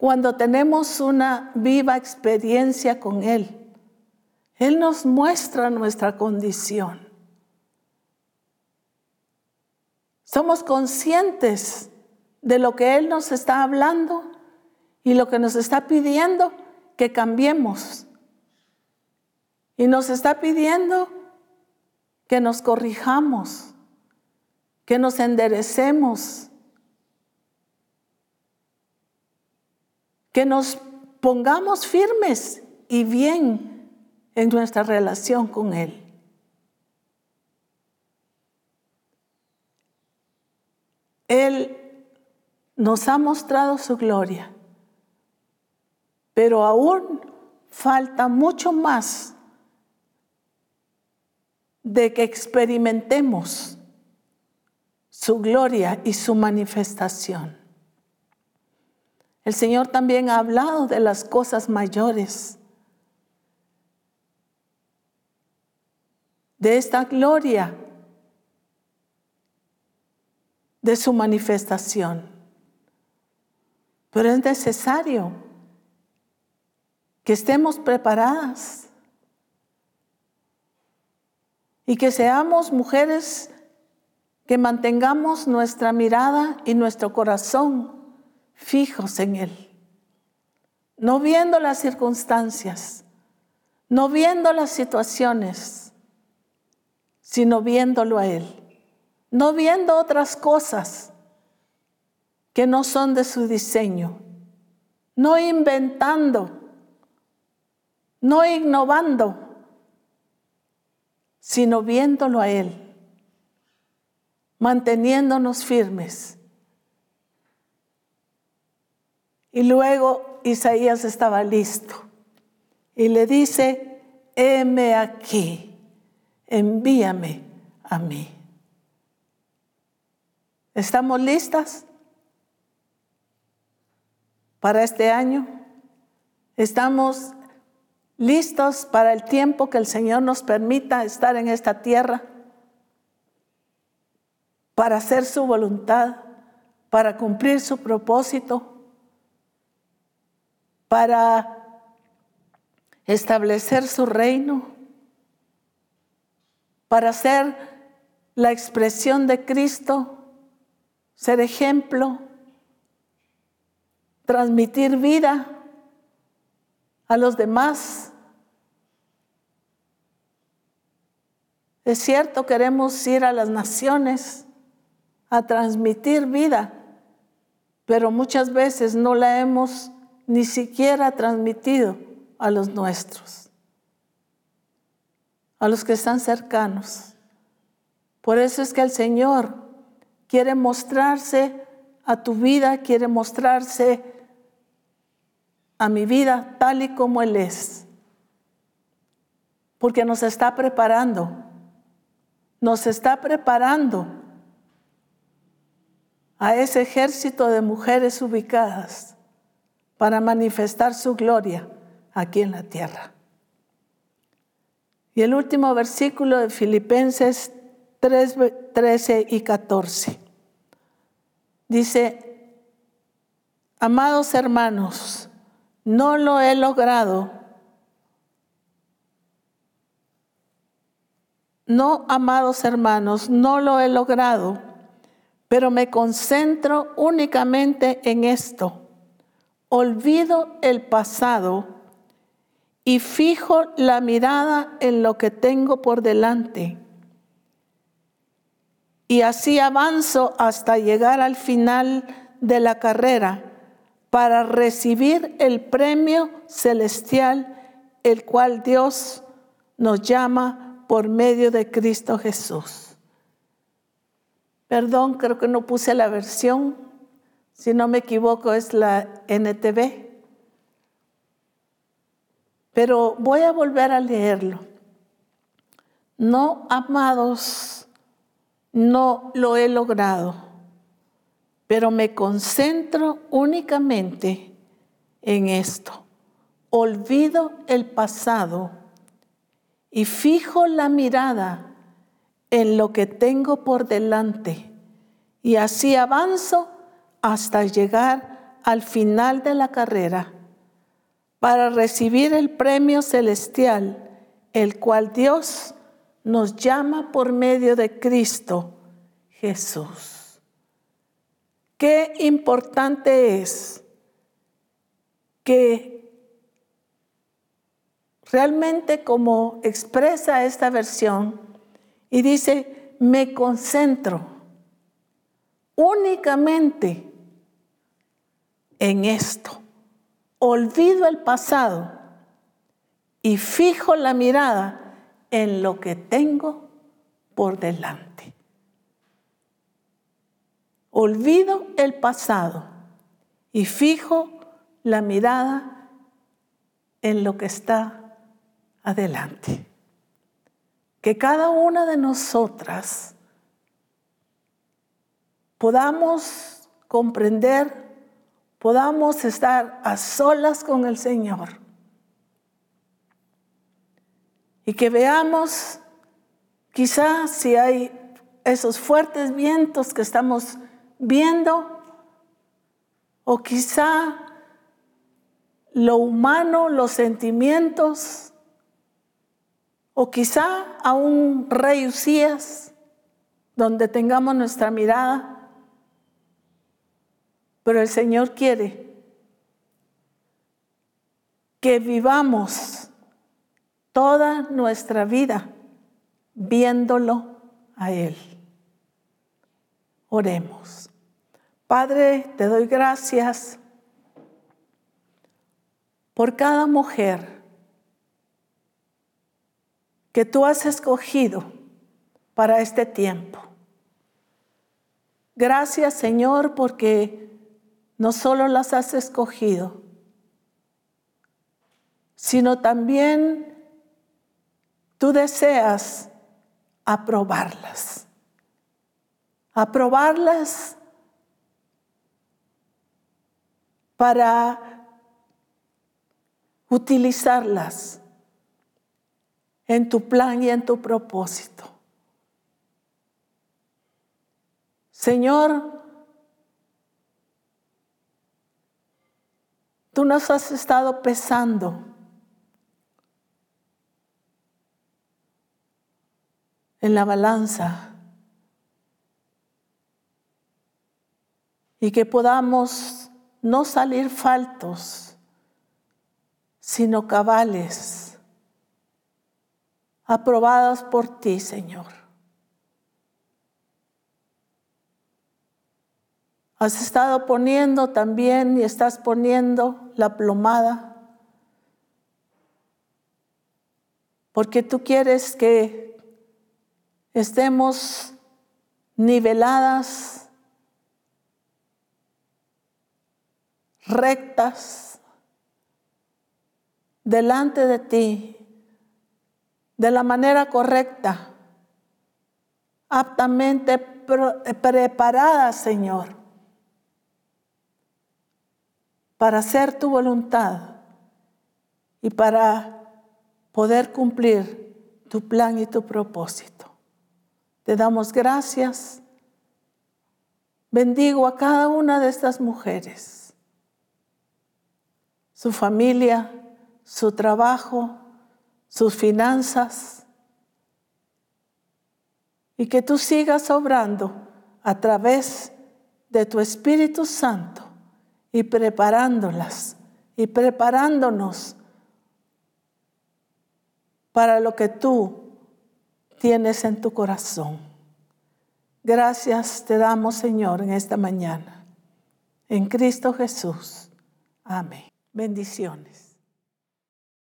cuando tenemos una viva experiencia con Él, Él nos muestra nuestra condición. Somos conscientes de lo que Él nos está hablando y lo que nos está pidiendo que cambiemos. Y nos está pidiendo que nos corrijamos, que nos enderecemos, que nos pongamos firmes y bien en nuestra relación con Él. Él nos ha mostrado su gloria, pero aún falta mucho más de que experimentemos su gloria y su manifestación. El Señor también ha hablado de las cosas mayores, de esta gloria de su manifestación. Pero es necesario que estemos preparadas y que seamos mujeres que mantengamos nuestra mirada y nuestro corazón fijos en Él, no viendo las circunstancias, no viendo las situaciones, sino viéndolo a Él. No viendo otras cosas que no son de su diseño, no inventando, no innovando, sino viéndolo a Él, manteniéndonos firmes. Y luego Isaías estaba listo y le dice, heme aquí, envíame a mí. ¿Estamos listas para este año? ¿Estamos listos para el tiempo que el Señor nos permita estar en esta tierra? Para hacer su voluntad, para cumplir su propósito, para establecer su reino, para ser la expresión de Cristo ser ejemplo, transmitir vida a los demás. Es cierto, queremos ir a las naciones a transmitir vida, pero muchas veces no la hemos ni siquiera transmitido a los nuestros, a los que están cercanos. Por eso es que el Señor quiere mostrarse a tu vida, quiere mostrarse a mi vida tal y como Él es. Porque nos está preparando, nos está preparando a ese ejército de mujeres ubicadas para manifestar su gloria aquí en la tierra. Y el último versículo de Filipenses 3, 13 y 14. Dice, amados hermanos, no lo he logrado. No, amados hermanos, no lo he logrado, pero me concentro únicamente en esto. Olvido el pasado y fijo la mirada en lo que tengo por delante y así avanzo hasta llegar al final de la carrera para recibir el premio celestial, el cual Dios nos llama por medio de Cristo Jesús. Perdón, creo que no puse la versión, si no me equivoco es la NTV, pero voy a volver a leerlo. No, amados, no lo he logrado, pero me concentro únicamente en esto. Olvido el pasado y fijo la mirada en lo que tengo por delante y así avanzo hasta llegar al final de la carrera para recibir el premio celestial, el cual Dios nos llama por medio de Cristo Jesús. Qué importante es que realmente como expresa esta versión y dice, me concentro únicamente en esto. Olvido el pasado y fijo la mirada en lo que tengo por delante. Olvido el pasado y fijo la mirada en lo que está adelante. Que cada una de nosotras podamos comprender, podamos estar a solas con el Señor y que veamos quizás si hay esos fuertes vientos que estamos viendo o quizá lo humano, los sentimientos o quizá a un rey Usías donde tengamos nuestra mirada. Pero el Señor quiere que vivamos toda nuestra vida viéndolo a Él. Oremos. Padre, te doy gracias por cada mujer que tú has escogido para este tiempo. Gracias Señor porque no solo las has escogido, sino también tú deseas aprobarlas. Aprobarlas para utilizarlas en tu plan y en tu propósito. Señor, tú nos has estado pesando en la balanza y que podamos no salir faltos, sino cabales, aprobados por ti, Señor. Has estado poniendo también y estás poniendo la plomada, porque tú quieres que estemos niveladas, rectas, delante de ti, de la manera correcta, aptamente preparadas, Señor, para hacer tu voluntad y para poder cumplir tu plan y tu propósito. Te damos gracias. Bendigo a cada una de estas mujeres, su familia, su trabajo, sus finanzas, y que tú sigas obrando a través de tu Espíritu Santo y preparándolas y preparándonos para lo que tú tienes en tu corazón. Gracias te damos, Señor, en esta mañana. En Cristo Jesús. Amén. Bendiciones.